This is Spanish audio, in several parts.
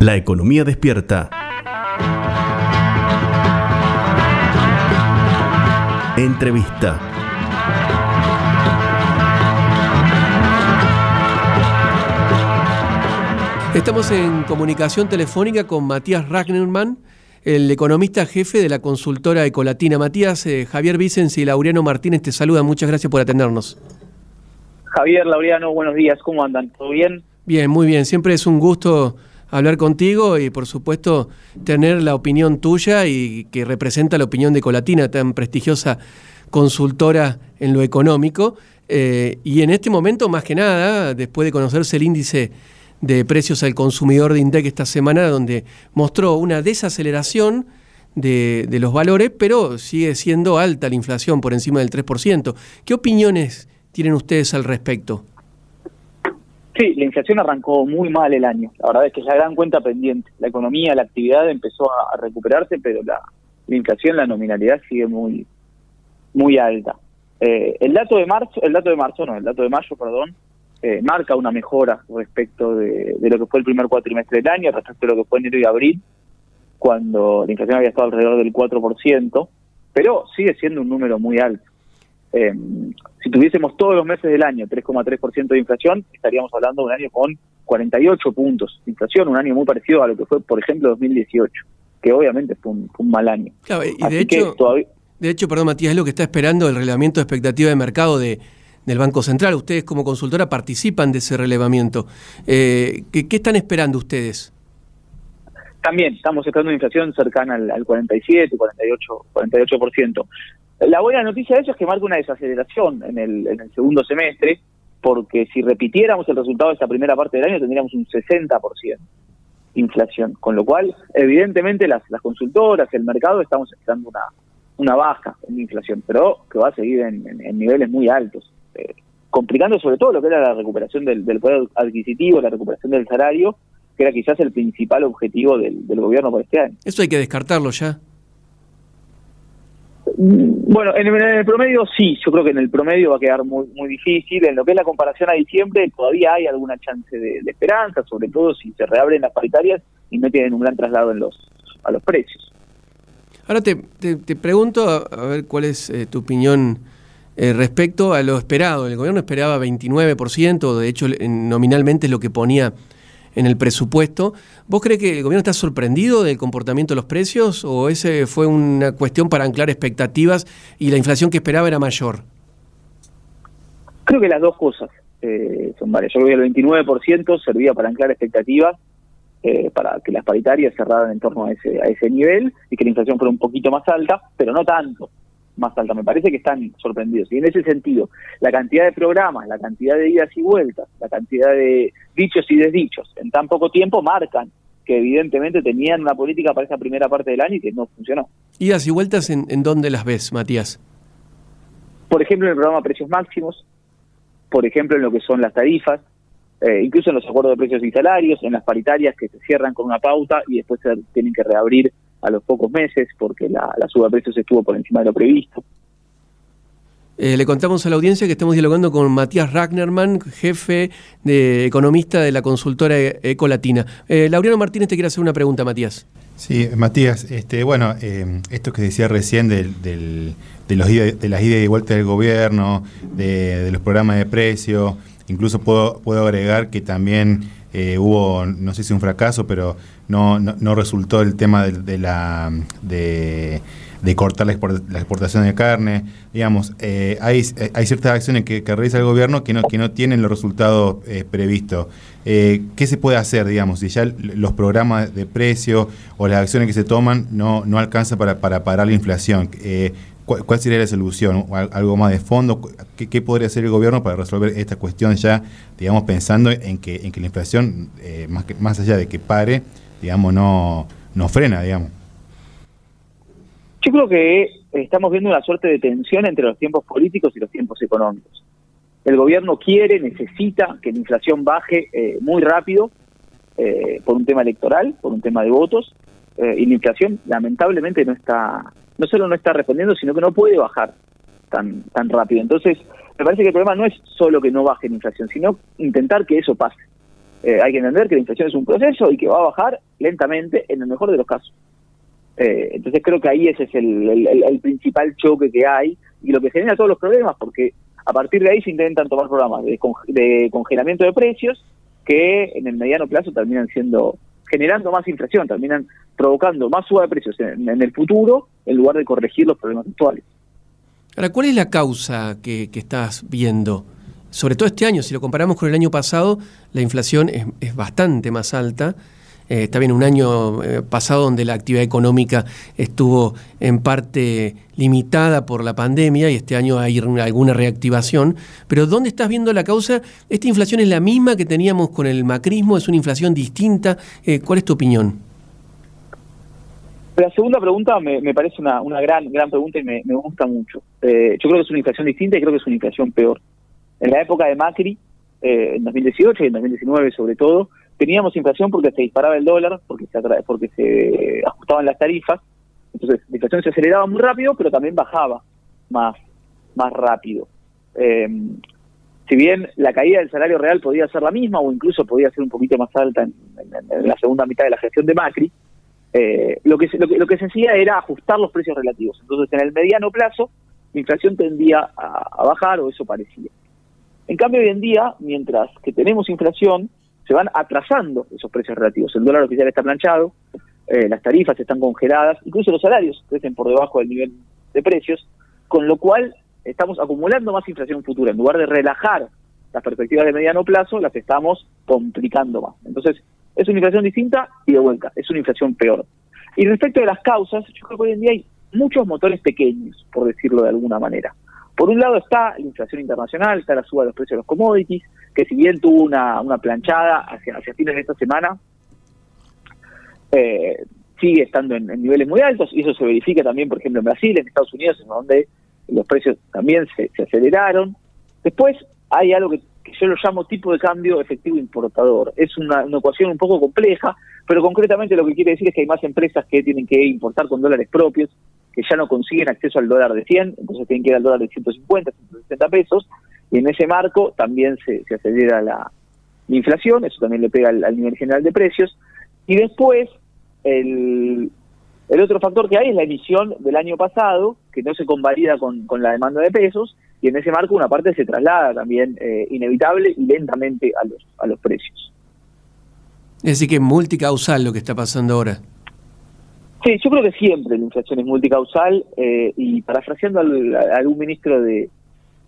La economía despierta. Entrevista. Estamos en comunicación telefónica con Matías Ragnerman, el economista jefe de la consultora Ecolatina. Matías, eh, Javier Vicens y Laureano Martínez te saludan. Muchas gracias por atendernos. Javier, Laureano, buenos días. ¿Cómo andan? ¿Todo bien? Bien, muy bien. Siempre es un gusto hablar contigo y por supuesto tener la opinión tuya y que representa la opinión de Colatina, tan prestigiosa consultora en lo económico. Eh, y en este momento, más que nada, después de conocerse el índice de precios al consumidor de INDEC esta semana, donde mostró una desaceleración de, de los valores, pero sigue siendo alta la inflación, por encima del 3%. ¿Qué opiniones tienen ustedes al respecto? Sí, la inflación arrancó muy mal el año. La verdad es que es la gran cuenta pendiente. La economía, la actividad empezó a, recuperarse, pero la, inflación, la nominalidad sigue muy muy alta. Eh, el dato de marzo, el dato de marzo no, el dato de mayo, perdón, eh, marca una mejora respecto de, lo que fue el primer cuatrimestre del año, respecto de lo que fue enero y abril, cuando la inflación había estado alrededor del 4%, pero sigue siendo un número muy alto. Eh, si tuviésemos todos los meses del año 3,3% de inflación, estaríamos hablando de un año con 48 puntos de inflación, un año muy parecido a lo que fue, por ejemplo, 2018, que obviamente fue un, mal año. Claro, y de hecho, de hecho, perdón Matías, es lo que está esperando el relevamiento de expectativa de mercado de, del Banco Central. Ustedes como consultora participan de ese relevamiento. Eh, ¿qué, están esperando ustedes? También estamos esperando una inflación cercana al, al 47, 48, 48%. La buena noticia de eso es que marca una desaceleración en el, en el segundo semestre, porque si repitiéramos el resultado de esta primera parte del año tendríamos un 60% de inflación, con lo cual evidentemente las, las consultoras, el mercado estamos esperando una, baja en inflación, pero que va a seguir en, niveles muy altos, eh, complicando sobre todo lo que era la recuperación del, poder adquisitivo, la recuperación del salario, que era quizás el principal objetivo del, del gobierno para este año. Eso hay que descartarlo ya. Bueno, en el, promedio sí, yo creo que en el promedio va a quedar muy muy difícil. En lo que es la comparación a diciembre todavía hay alguna chance de, esperanza, sobre todo si se reabren las paritarias y no tienen un gran traslado en los a los precios. Ahora te, te, pregunto, a, ver cuál es eh, tu opinión eh, respecto a lo esperado. El gobierno esperaba 29%, de hecho nominalmente es lo que ponía en el presupuesto. ¿Vos crees que el gobierno está sorprendido del comportamiento de los precios o ese fue una cuestión para anclar expectativas y la inflación que esperaba era mayor? Creo que las dos cosas eh, son varias. Yo creo que el 29% servía para anclar expectativas, eh, para que las paritarias cerraran en torno a ese, a ese nivel y que la inflación fuera un poquito más alta, pero no tanto más alta. Me parece que están sorprendidos. Y en ese sentido, la cantidad de programas, la cantidad de idas y vueltas, la cantidad de dichos y desdichos en tan poco tiempo marcan que evidentemente tenían una política para esa primera parte del año y que no funcionó. ¿Idas y vueltas en, en dónde las ves, Matías? Por ejemplo, en el programa Precios Máximos, por ejemplo, en lo que son las tarifas, eh, incluso en los acuerdos de precios y salarios, en las paritarias que se cierran con una pauta y después se tienen que reabrir a los pocos meses porque la, suba de precios estuvo por encima de lo previsto. Eh, le contamos a la audiencia que estamos dialogando con Matías Ragnerman, jefe de economista de la consultora Ecolatina. Eh, Laureano Martínez te quiere hacer una pregunta, Matías. Sí, Matías, este, bueno, eh, esto que decía recién del, de, los de las idas y vueltas del gobierno, de, los programas de precio, incluso puedo, puedo agregar que también eh, hubo, no sé si un fracaso, pero no, no, resultó el tema de, la de, cortar la, exportación de carne. Digamos, eh, hay, hay ciertas acciones que, realiza el gobierno que no, que no tienen los resultados eh, previstos. ¿Qué se puede hacer, digamos, si ya los programas de precio o las acciones que se toman no, no alcanzan para, para parar la inflación? ¿Cuál, sería la solución? ¿Algo más de fondo? ¿Qué, podría hacer el gobierno para resolver esta cuestión ya, digamos, pensando en que, en que la inflación, eh, más, que, más allá de que pare, digamos, no, no frena, digamos? Yo creo que estamos viendo una suerte de tensión entre los tiempos políticos y los tiempos económicos. El gobierno quiere, necesita que la inflación baje eh, muy rápido eh, por un tema electoral, por un tema de votos, y la inflación lamentablemente no está no solo no está respondiendo, sino que no puede bajar tan, tan rápido. Entonces, me parece que el problema no es solo que no baje la inflación, sino intentar que eso pase. Eh, hay que entender que la inflación es un proceso y que va a bajar lentamente, en el mejor de los casos. Eh, entonces creo que ahí ese es el, principal choque que hay y lo que genera todos los problemas, porque a partir de ahí se intentan tomar programas de, congelamiento de precios que en el mediano plazo terminan siendo generando más inflación, terminan provocando más suba de precios en, el futuro en lugar de corregir los problemas actuales. Ahora, ¿cuál es la causa que, estás viendo? Sobre todo este año, si lo comparamos con el año pasado, la inflación es bastante más alta. Eh, está bien un año eh, pasado donde la actividad económica estuvo en parte limitada por la pandemia y este año hay alguna reactivación, pero ¿dónde estás viendo la causa? ¿Esta inflación es la misma que teníamos con el macrismo? ¿Es una inflación distinta? Eh, ¿Cuál es tu opinión? La segunda pregunta me, parece una, gran, gran pregunta y me, gusta mucho. yo creo que es una inflación distinta y creo que es una inflación peor. En la época de Macri, en 2018 y en 2019 sobre todo, teníamos inflación porque se disparaba el dólar, porque se, porque se ajustaban las tarifas, entonces la inflación se aceleraba muy rápido, pero también bajaba más, más rápido. Em, si bien la caída del salario real podía ser la misma o incluso podía ser un poquito más alta en, la segunda mitad de la gestión de Macri, eh, lo, que, lo, que, lo que se hacía era ajustar los precios relativos. Entonces, en el mediano plazo, la inflación tendía a bajar o eso parecía. En cambio, hoy en día, mientras que tenemos inflación, se van atrasando esos precios relativos. El dólar oficial está planchado, eh, las tarifas están congeladas, incluso los salarios crecen por debajo del nivel de precios, con lo cual estamos acumulando más inflación futura. En lugar de relajar las perspectivas de mediano plazo, las estamos complicando más. Entonces, es una inflación distinta y de vuelta, es una inflación peor. Y respecto de las causas, yo creo que hoy en día hay muchos motores pequeños, por decirlo de alguna manera. Por un lado está la inflación internacional, está la suba de los precios de los commodities, que si bien tuvo una, una planchada hacia, hacia fines de esta semana, eh, sigue estando en, niveles muy altos y eso se verifica también, por ejemplo, en Brasil, en Estados Unidos, en donde los precios también se, aceleraron. Después hay algo yo lo llamo tipo de cambio efectivo importador. Es una, una, ecuación un poco compleja, pero concretamente lo que quiere decir es que hay más empresas que tienen que importar con dólares propios que ya no consiguen acceso al dólar de 100, entonces tienen que ir al dólar de 150, 160 pesos, y en ese marco también se, acelera la, inflación, eso también le pega al, nivel general de precios, y después el, el otro factor que hay es la emisión del año pasado, que no se convalida con, con la demanda de pesos, y en ese marco una parte se traslada también eh, inevitable y lentamente a los, a los precios. Es decir, que es multicausal lo que está pasando ahora. Sí, yo creo que siempre la inflación es multicausal eh, y parafraseando al, a algún ministro de,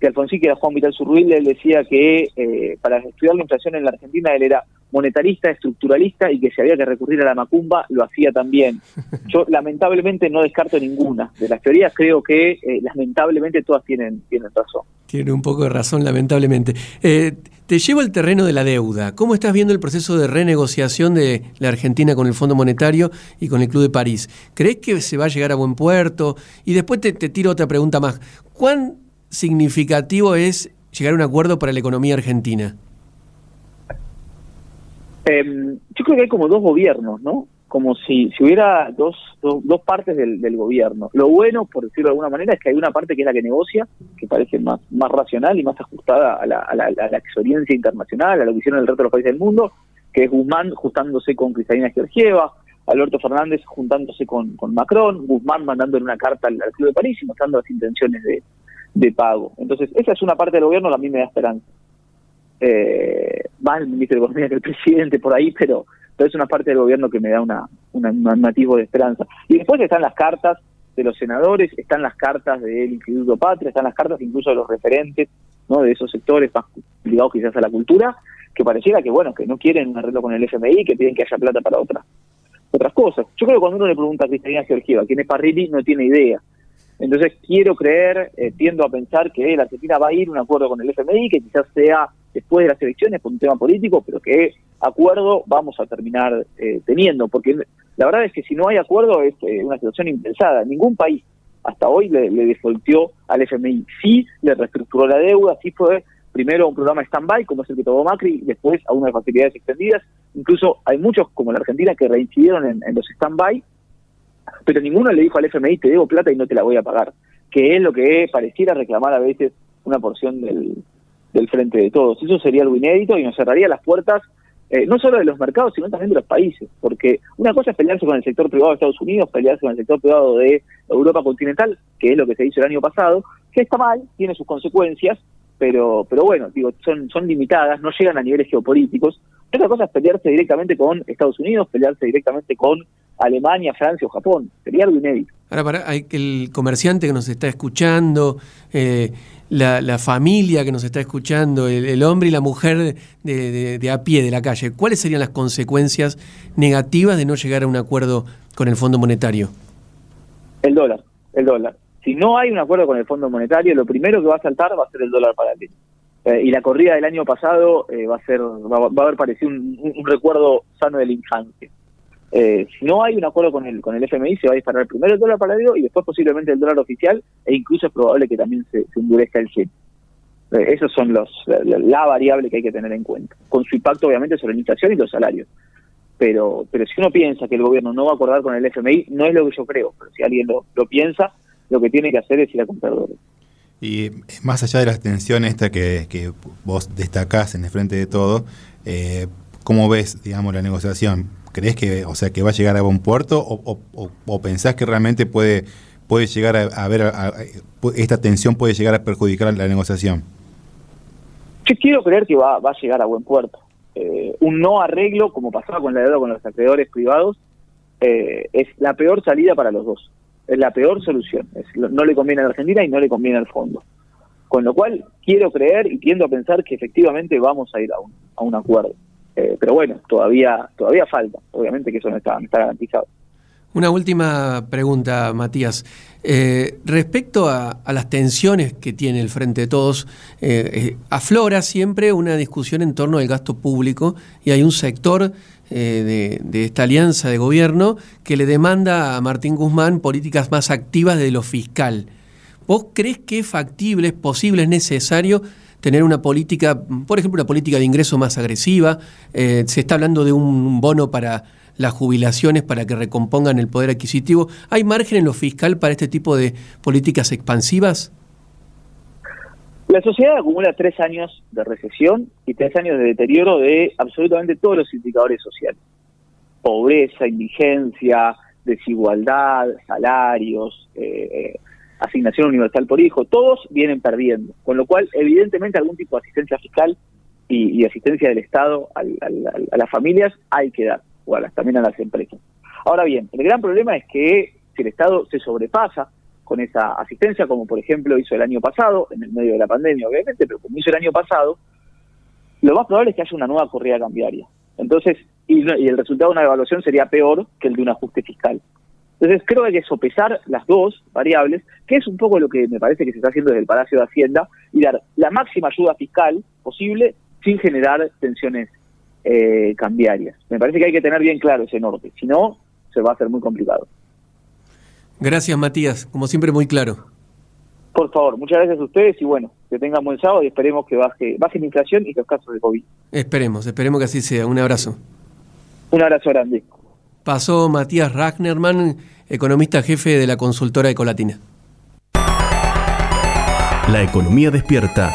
de Alfonsín, que era Juan Vital Zurruil, él decía que eh, para estudiar la inflación en la Argentina él era monetarista, estructuralista y que si había que recurrir a la macumba lo hacía también. Yo lamentablemente no descarto ninguna de las teorías, creo que eh, lamentablemente todas tienen, tienen razón. Tiene un poco de razón, lamentablemente. Eh, te llevo al terreno de la deuda. ¿Cómo estás viendo el proceso de renegociación de la Argentina con el Fondo Monetario y con el Club de París? ¿Crees que se va a llegar a buen puerto? Y después te, te tiro otra pregunta más. ¿Cuán significativo es llegar a un acuerdo para la economía argentina? Em, yo creo que hay como dos gobiernos, ¿no? Como si, si hubiera dos, dos, partes del, gobierno. Lo bueno, por decirlo de alguna manera, es que hay una parte que es la que negocia, que parece más, más racional y más ajustada a la, a la, experiencia internacional, a lo que hicieron el resto de los países del mundo, que es Guzmán juntándose con Cristalina Georgieva, Alberto Fernández juntándose con, con Macron, Guzmán mandándole una carta al, Club de París y mostrando las intenciones de, de pago. Entonces, esa es una parte del gobierno que a mí me da esperanza eh, más el ministro de Economía que el presidente por ahí, pero, pero es una parte del gobierno que me da una, un nativo de esperanza. Y después están las cartas de los senadores, están las cartas del Instituto Patria, están las cartas incluso de los referentes no de esos sectores más ligados quizás a la cultura, que pareciera que bueno que no quieren un arreglo con el FMI, que piden que haya plata para otras otras cosas. Yo creo que cuando uno le pregunta a Cristina Georgieva quién es Parrilli, no tiene idea. Entonces quiero creer, eh, tiendo a pensar que la Argentina va a ir a un acuerdo con el FMI, que quizás sea después de las elecciones por un tema político, pero que acuerdo vamos a terminar eh, teniendo, porque la verdad es que si no hay acuerdo es eh, una situación impensada. Ningún país hasta hoy le, le defaultió al FMI. Sí le reestructuró la deuda, sí fue primero un programa stand-by, como es el que tomó Macri, después a unas facilidades extendidas. Incluso hay muchos, como la Argentina, que reincidieron en, en los stand-by pero ninguno le dijo al FMI, te debo plata y no te la voy a pagar, que es lo que pareciera reclamar a veces una porción del, del frente de todos. Eso sería algo inédito y nos cerraría las puertas eh, no solo de los mercados, sino también de los países, porque una cosa es pelearse con el sector privado de Estados Unidos, pelearse con el sector privado de Europa continental, que es lo que se hizo el año pasado, que está mal, tiene sus consecuencias, pero pero bueno, digo, son, son limitadas, no llegan a niveles geopolíticos. Otra cosa es pelearse directamente con Estados Unidos, pelearse directamente con Alemania, Francia o Japón. Sería algo inédito. Ahora, para el comerciante que nos está escuchando, eh, la, familia que nos está escuchando, el, hombre y la mujer de, de, a pie de la calle, ¿cuáles serían las consecuencias negativas de no llegar a un acuerdo con el Fondo Monetario? El dólar, el dólar. Si no hay un acuerdo con el Fondo Monetario, lo primero que va a saltar va a ser el dólar paralelo. Eh, y la corrida del año pasado eh, va a ser va, a haber parecido un, recuerdo sano de la infancia. Eh, si no hay un acuerdo con el con el FMI, se va a disparar primero el dólar paralelo y después posiblemente el dólar oficial, e incluso es probable que también se, endurezca el yen. esos son los la, variable que hay que tener en cuenta, con su impacto obviamente sobre la inflación y los salarios. Pero pero si uno piensa que el gobierno no va a acordar con el FMI, no es lo que yo creo, pero si alguien lo, lo piensa, lo que tiene que hacer es ir a comprar dólares. Y más allá de la tensión esta que, que vos destacás en el frente de todo, eh, ¿cómo ves, digamos, la negociación? ¿Crees que, o sea, que va a llegar a buen puerto o, o, pensás que realmente puede, puede llegar a, a ver, esta tensión puede llegar a perjudicar la negociación? Yo quiero creer que va, va a llegar a buen puerto. Eh, un no arreglo, como pasaba con la deuda con los acreedores privados, eh, es la peor salida para los dos es la peor solución. no le conviene a la Argentina y no le conviene al fondo. Con lo cual, quiero creer y tiendo a pensar que efectivamente vamos a ir a un, a un acuerdo. Eh, pero bueno, todavía, todavía falta. Obviamente que eso no está, garantizado. Una última pregunta, Matías. Eh, respecto a, las tensiones que tiene el Frente de Todos, eh, aflora siempre una discusión en torno al gasto público y hay un sector de, esta alianza de gobierno que le demanda a Martín Guzmán políticas más activas de lo fiscal. ¿Vos crees que es factible, es posible, es necesario tener una política, por ejemplo, una política de ingreso más agresiva? Eh, se está hablando de un bono para las jubilaciones para que recompongan el poder adquisitivo. ¿Hay margen en lo fiscal para este tipo de políticas expansivas? La sociedad acumula tres años de recesión y tres años de deterioro de absolutamente todos los indicadores sociales. Pobreza, indigencia, desigualdad, salarios, eh, asignación universal por hijo, todos vienen perdiendo. Con lo cual, evidentemente, algún tipo de asistencia fiscal y, asistencia del Estado a las familias hay que dar, o también a las empresas. Ahora bien, el gran problema es que si el Estado se sobrepasa con esa asistencia, como por ejemplo hizo el año pasado, en el medio de la pandemia obviamente, pero como hizo el año pasado, lo más probable es que haya una nueva corrida cambiaria. Entonces, y, el resultado de una evaluación sería peor que el de un ajuste fiscal. Entonces, creo que hay que sopesar las dos variables, que es un poco lo que me parece que se está haciendo desde el Palacio de Hacienda, y dar la máxima ayuda fiscal posible sin generar tensiones eh, cambiarias. Me parece que hay que tener bien claro ese norte, si no, se va a hacer muy complicado. Gracias, Matías. Como siempre, muy claro. Por favor, muchas gracias a ustedes y bueno, que tengan buen sábado y esperemos que baje, baje la inflación y los casos de COVID. Esperemos, esperemos que así sea. Un abrazo. Un abrazo grande. Pasó Matías Ragnerman, economista jefe de la consultora Ecolatina. La economía despierta